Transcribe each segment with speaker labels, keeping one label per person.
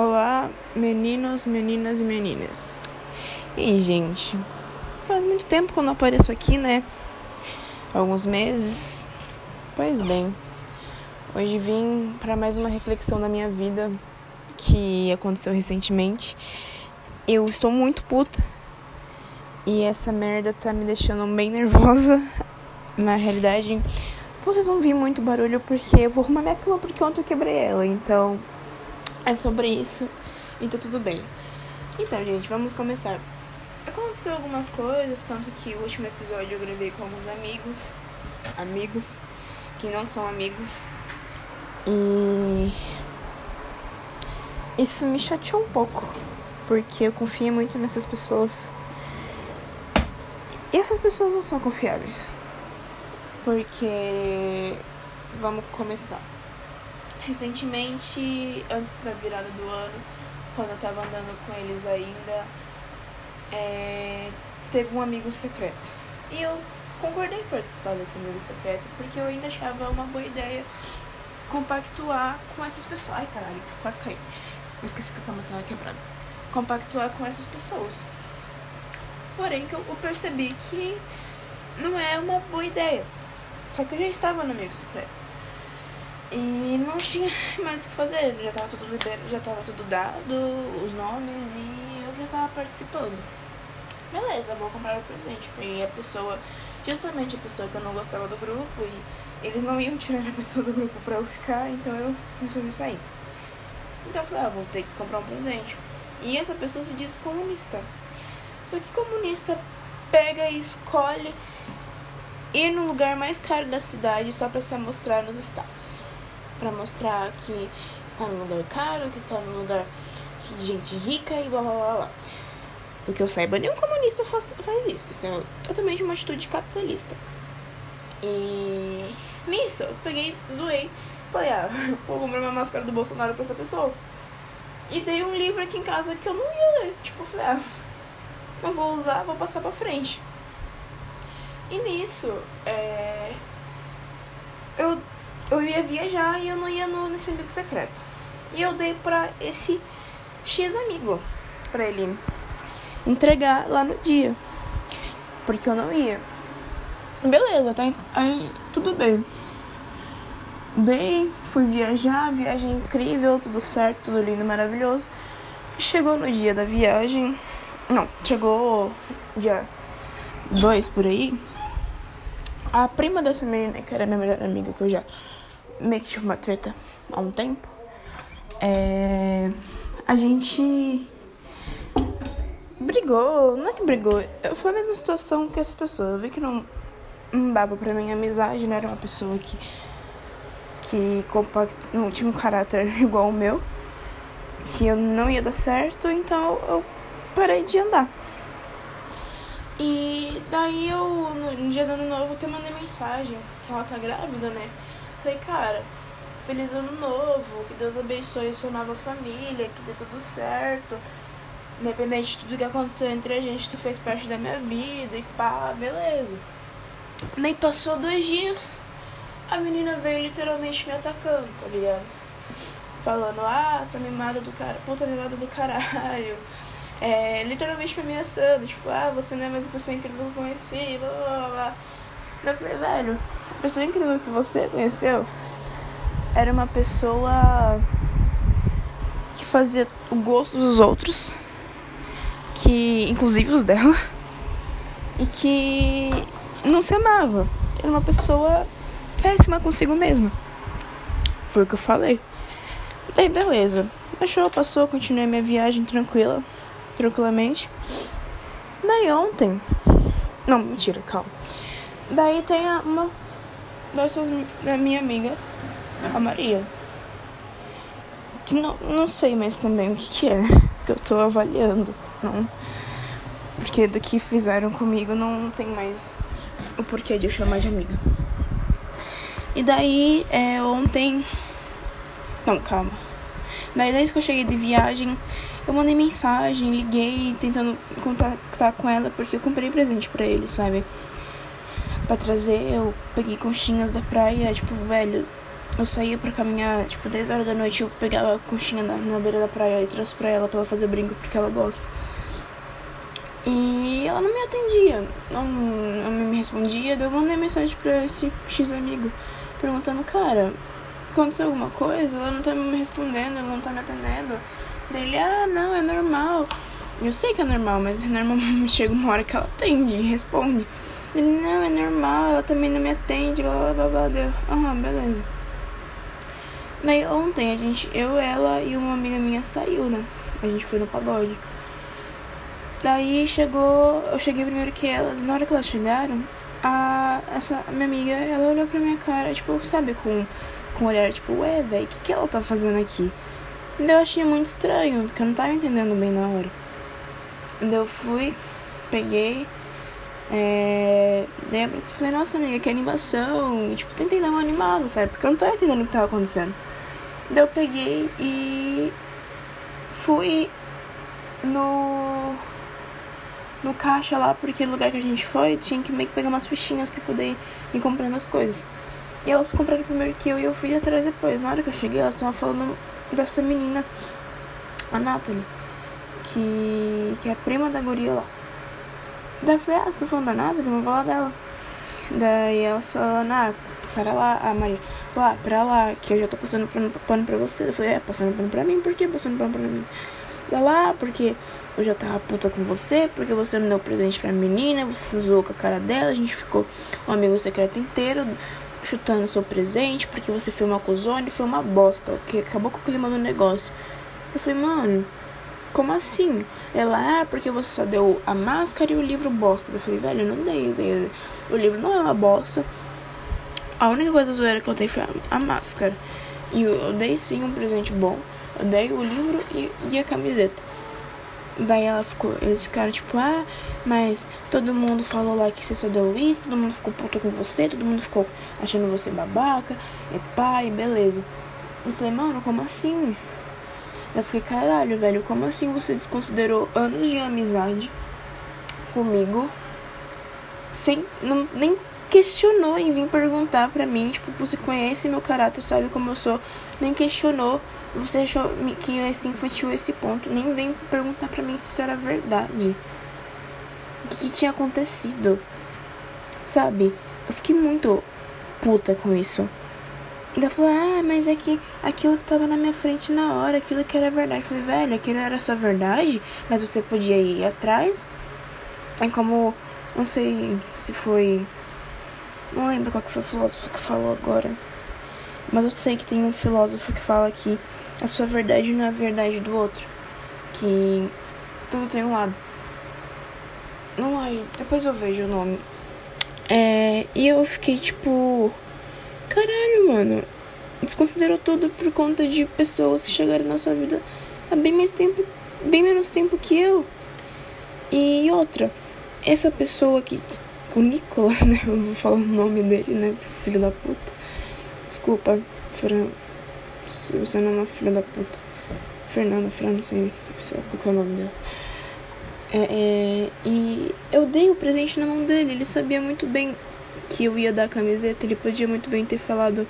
Speaker 1: Olá, meninos, meninas e meninas. E gente, faz muito tempo que eu não apareço aqui, né? Alguns meses. Pois bem, hoje vim para mais uma reflexão da minha vida que aconteceu recentemente. Eu estou muito puta e essa merda tá me deixando bem nervosa. Na realidade, vocês vão ouvir muito barulho porque eu vou arrumar minha cama porque ontem eu quebrei ela, então é sobre isso e tá tudo bem. Então, gente, vamos começar. Aconteceu algumas coisas, tanto que o último episódio eu gravei com alguns amigos, amigos que não são amigos. E isso me chateou um pouco, porque eu confiei muito nessas pessoas. E essas pessoas não são confiáveis. Porque vamos começar. Recentemente, antes da virada do ano, quando eu tava andando com eles ainda, é, teve um amigo secreto. E eu concordei em participar desse amigo secreto, porque eu ainda achava uma boa ideia compactuar com essas pessoas. Ai, caralho, quase caí. Eu esqueci que a cama tava quebrada. Compactuar com essas pessoas. Porém, que eu percebi que não é uma boa ideia. Só que eu já estava no amigo secreto. E não tinha mais o que fazer, já tava tudo liber... já tava tudo dado, os nomes e eu já tava participando. Beleza, vou comprar o presente. E a pessoa, justamente a pessoa que eu não gostava do grupo, e eles não iam tirar a pessoa do grupo pra eu ficar, então eu resolvi sair. Então eu falei, ah, vou ter que comprar um presente. E essa pessoa se diz comunista. Só que comunista pega e escolhe ir no lugar mais caro da cidade só para se mostrar nos status para mostrar que está num lugar caro, que está num lugar de gente rica e blá blá blá blá. Porque eu saiba, nenhum comunista faz, faz isso. Isso é totalmente uma atitude capitalista. E nisso, eu peguei, zoei. Falei, ah, vou comprar uma máscara do Bolsonaro pra essa pessoa. E dei um livro aqui em casa que eu não ia ler. Tipo, falei, ah, não vou usar, vou passar pra frente. E nisso, é... eu eu ia viajar e eu não ia no, nesse amigo secreto. E eu dei pra esse X amigo, pra ele entregar lá no dia. Porque eu não ia. Beleza, tá aí tudo bem. Dei, fui viajar, viagem incrível, tudo certo, tudo lindo, maravilhoso. Chegou no dia da viagem. Não, chegou dia 2 por aí. A prima dessa menina, que era minha melhor amiga, que eu já meio que tive uma treta há um tempo, é, a gente brigou, não é que brigou, foi a mesma situação que essa pessoa. Eu vi que não, não dava pra mim amizade, não era uma pessoa que, que compact, não tinha um caráter igual o meu, que eu não ia dar certo, então eu parei de andar. E daí eu, no dia do ano novo, eu até mandei mensagem, que ela tá grávida, né? Falei, cara, feliz ano novo, que Deus abençoe sua nova família, que dê tudo certo. Independente de tudo que aconteceu entre a gente, tu fez parte da minha vida e pá, beleza. Nem passou dois dias, a menina veio literalmente me atacando, tá ligado? Falando, ah, sua mimada do cara, puta mimada do caralho. É, literalmente me ameaçando, tipo, ah, você não é mais a pessoa incrível que eu conheci, blá blá blá. Eu falei, velho, a pessoa incrível que você conheceu era uma pessoa que fazia o gosto dos outros, que inclusive os dela, e que não se amava. Era uma pessoa péssima consigo mesma. Foi o que eu falei. Daí beleza. Achou, passou, continuei minha viagem tranquila, tranquilamente. Daí ontem. Não, mentira, calma. Daí tem uma dessas da minha amiga, a Maria. Que não, não sei mais também o que, que é, que eu tô avaliando. Não. Porque do que fizeram comigo não tem mais o porquê de eu chamar de amiga. E daí, é, ontem. Não, calma. Daí, desde que eu cheguei de viagem, eu mandei mensagem, liguei, tentando contactar com ela, porque eu comprei presente para ele, sabe? Para trazer. Eu peguei conchinhas da praia, tipo, velho, eu saía pra caminhar, tipo, 10 horas da noite, eu pegava a conchinha na, na beira da praia e trouxe pra ela pra ela fazer brinco, porque ela gosta. E ela não me atendia, não, não me respondia. Daí eu mandei mensagem pra esse X amigo, perguntando, cara, aconteceu alguma coisa? Ela não tá me respondendo, ela não tá me atendendo. Daí ele, ah, não, é normal. Eu sei que é normal, mas é normal chega uma hora que ela atende e responde. Ele, não, é normal, ela também não me atende, blá blá blá blá. Deu, aham, beleza. Daí ontem a gente, eu, ela e uma amiga minha saiu, né? A gente foi no pagode. Daí chegou, eu cheguei primeiro que elas. Na hora que elas chegaram, a essa minha amiga, ela olhou pra minha cara, tipo, sabe, com com um olhar tipo, ué, velho, o que que ela tá fazendo aqui? Daí eu achei muito estranho, porque eu não tava entendendo bem na hora. Daí eu fui, peguei, é... Daí eu falei, nossa amiga, que animação. E, tipo, tentei dar uma animada, sabe? Porque eu não tava entendendo o que tava acontecendo. Daí eu peguei e fui no no caixa lá, porque no lugar que a gente foi tinha que meio que pegar umas fichinhas para poder ir comprando as coisas. E elas compraram primeiro que eu e eu fui atrás depois. Na hora que eu cheguei, elas estavam falando dessa menina, a Natalie, que, que é prima da guria lá. Daí eu falei, ah, da Natalie? Eu vou falar dela. Daí ela falando, ah, para lá, a Maria, lá, para lá, que eu já tô passando pano, pano pra você. Eu falei, é, passando pano pra mim? Por que passando pano pra mim? Da lá, porque eu já tava puta com você, porque você não deu presente pra menina, você zoou com a cara dela, a gente ficou um amigo secreto inteiro chutando seu presente, porque você foi uma cozone, foi uma bosta, que acabou com o clima do negócio. Eu falei, mano, como assim? Ela, ah, porque você só deu a máscara e o livro bosta. Eu falei, velho, eu não dei, o livro não é uma bosta. A única coisa zoeira que eu dei foi a, a máscara. E eu, eu, dei sim um presente bom. Eu dei o livro e, e a camiseta. Daí ela ficou, eles ficaram tipo, ah, mas todo mundo falou lá que você só deu isso, todo mundo ficou puto com você, todo mundo ficou achando você babaca, e pai, beleza. Eu falei, mano, como assim? Eu fiquei, caralho, velho, como assim você desconsiderou anos de amizade comigo sem não, nem questionou em vir perguntar pra mim, tipo, você conhece meu caráter, sabe como eu sou, nem questionou você achou que esse infantil esse ponto? Nem vem perguntar pra mim se isso era verdade. O que, que tinha acontecido? Sabe? Eu fiquei muito puta com isso. Daí falou, ah, mas é que aquilo que tava na minha frente na hora, aquilo que era verdade. Eu falei, velho, aquilo era só verdade, mas você podia ir atrás. É como, não sei se foi. Não lembro qual que foi o filósofo que falou agora. Mas eu sei que tem um filósofo que fala que a sua verdade não é a verdade do outro. Que tudo tem um lado. Não, aí, depois eu vejo o nome. É, e eu fiquei tipo. Caralho, mano. Desconsiderou tudo por conta de pessoas que chegaram na sua vida há bem mais tempo. Bem menos tempo que eu. E outra, essa pessoa aqui. O Nicolas, né? Eu vou falar o nome dele, né? Filho da puta. Desculpa, Fran. Se você não é uma filha da puta. Fernanda, Fran, não sei qual é o nome dela. É, é, e eu dei o presente na mão dele. Ele sabia muito bem que eu ia dar camiseta. Ele podia muito bem ter falado: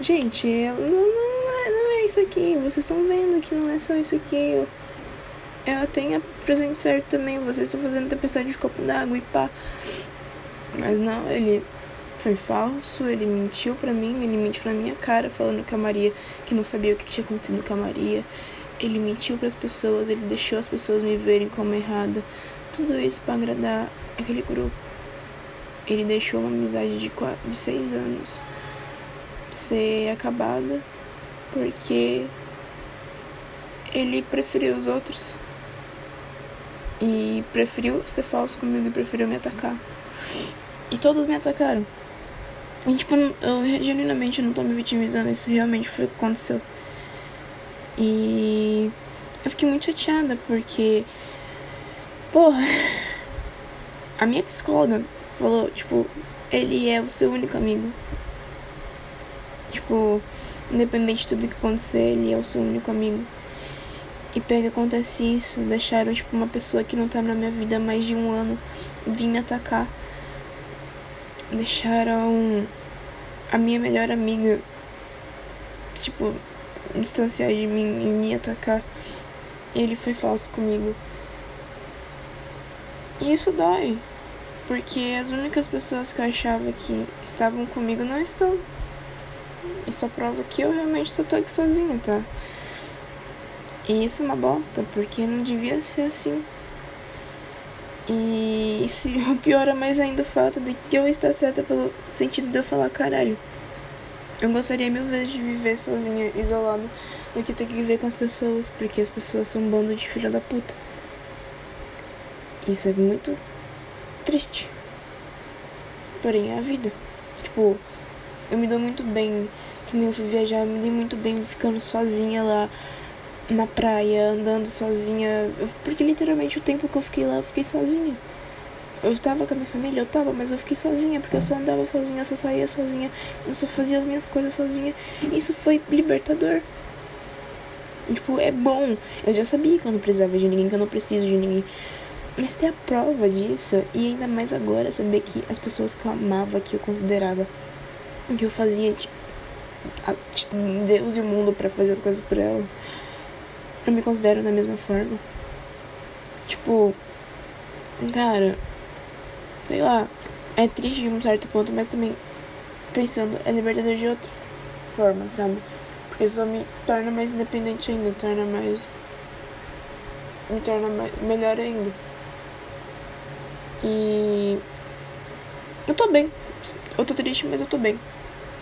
Speaker 1: Gente, não, não, é, não é isso aqui. Vocês estão vendo que não é só isso aqui. Ela tem a presente certo também. Vocês estão fazendo tempestade de copo d'água e pá. Mas não, ele foi falso, ele mentiu para mim, ele mentiu na minha cara falando que a Maria, que não sabia o que tinha acontecido com a Maria. Ele mentiu para as pessoas, ele deixou as pessoas me verem como errada. Tudo isso para agradar aquele grupo. Ele deixou uma amizade de, quatro, de seis anos ser acabada porque ele preferiu os outros e preferiu ser falso comigo e preferiu me atacar. E todos me atacaram. E, tipo, eu genuinamente não tô me vitimizando, isso realmente foi o que aconteceu. E eu fiquei muito chateada porque, porra, a minha psicóloga falou, tipo, ele é o seu único amigo. Tipo, independente de tudo que acontecer, ele é o seu único amigo. E pega acontece isso, deixaram, tipo, uma pessoa que não tá na minha vida há mais de um ano vir me atacar deixaram a minha melhor amiga tipo, distanciar de mim e me atacar. E ele foi falso comigo. E isso dói. Porque as únicas pessoas que eu achava que estavam comigo não estão. Isso prova que eu realmente só tô aqui sozinha, tá? E isso é uma bosta, porque não devia ser assim. E se piora mais ainda o fato de que eu estar certa pelo sentido de eu falar caralho. Eu gostaria mil vezes de viver sozinha, isolada, do que ter que viver com as pessoas, porque as pessoas são um bando de filha da puta. Isso é muito triste. Porém, é a vida. Tipo, eu me dou muito bem. Que nem eu fui viajar, eu me dei muito bem ficando sozinha lá na praia, andando sozinha. Porque literalmente o tempo que eu fiquei lá, eu fiquei sozinha. Eu tava com a minha família, eu tava, mas eu fiquei sozinha, porque eu só andava sozinha, eu só saía sozinha, eu só fazia as minhas coisas sozinha. Isso foi libertador. Tipo, é bom. Eu já sabia que eu não precisava de ninguém, que eu não preciso de ninguém. Mas ter a prova disso, e ainda mais agora, saber que as pessoas que eu amava, que eu considerava, que eu fazia, tipo, Deus e o mundo para fazer as coisas por elas, não me consideram da mesma forma. Tipo, cara, sei lá, é triste de um certo ponto, mas também pensando, é libertador de outra forma, sabe? Porque isso me torna mais independente ainda, torna mais. me torna mais, melhor ainda. E. Eu tô bem. Eu tô triste, mas eu tô bem.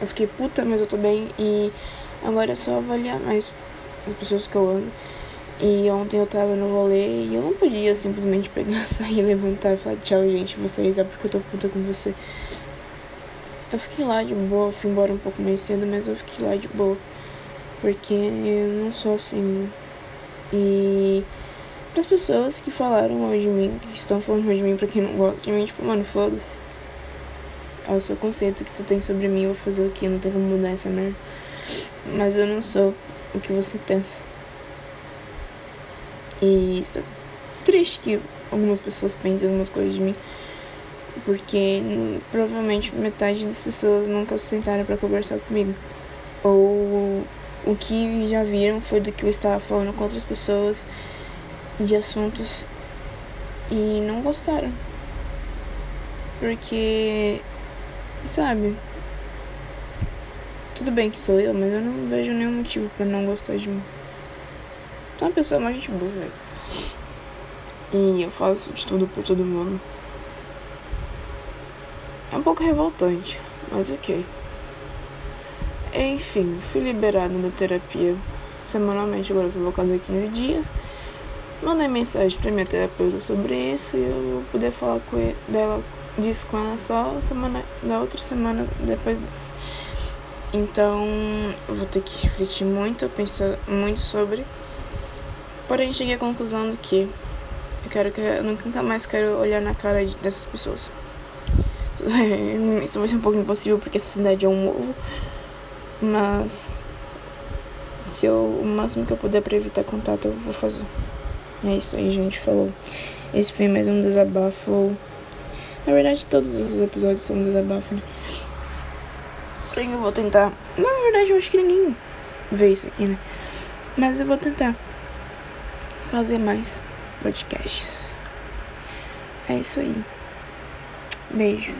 Speaker 1: Eu fiquei puta, mas eu tô bem. E agora é só avaliar mais as pessoas que eu amo. E ontem eu tava no rolê e eu não podia simplesmente pegar, sair, levantar e falar tchau, gente, vocês, é porque eu tô puta com você. Eu fiquei lá de boa, fui embora um pouco mais cedo, mas eu fiquei lá de boa. Porque eu não sou assim. E para as pessoas que falaram mal de mim, que estão falando mal de mim pra quem não gosta de mim, tipo, mano, foda-se. É o seu conceito que tu tem sobre mim, eu vou fazer o que? Não tem como mudar essa merda. Mas eu não sou o que você pensa. E isso é triste que algumas pessoas pensem algumas coisas de mim. Porque hum, provavelmente metade das pessoas nunca se sentaram para conversar comigo. Ou o que já viram foi do que eu estava falando com outras pessoas de assuntos e não gostaram. Porque, sabe? Tudo bem que sou eu, mas eu não vejo nenhum motivo para não gostar de mim. Tu é uma pessoa mais gente boa, velho. E eu faço de tudo por todo mundo. É um pouco revoltante, mas ok. Enfim, fui liberada da terapia semanalmente, agora sou voltada a 15 dias. Mandei mensagem pra minha terapeuta sobre isso e eu vou poder falar com ele, dela disso com ela só semana da outra semana depois dessa. Então eu vou ter que refletir muito, pensar muito sobre. Porém cheguei à conclusão de que eu quero que eu nunca mais quero olhar na cara dessas pessoas. Isso vai ser um pouco impossível porque essa cidade é um ovo. Mas se eu o máximo que eu puder para evitar contato eu vou fazer. É isso aí, gente. Falou. Esse foi mais um desabafo. Na verdade, todos os episódios são desabafo, né? Eu vou tentar. Na verdade, eu acho que ninguém vê isso aqui, né? Mas eu vou tentar fazer mais podcasts. É isso aí. Beijo.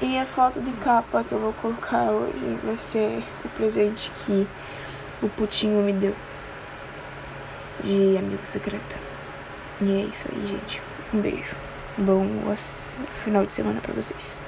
Speaker 1: E a foto de capa que eu vou colocar hoje vai ser o presente que o Putinho me deu de amigo secreto. E é isso aí, gente. Um beijo. Bom final de semana para vocês.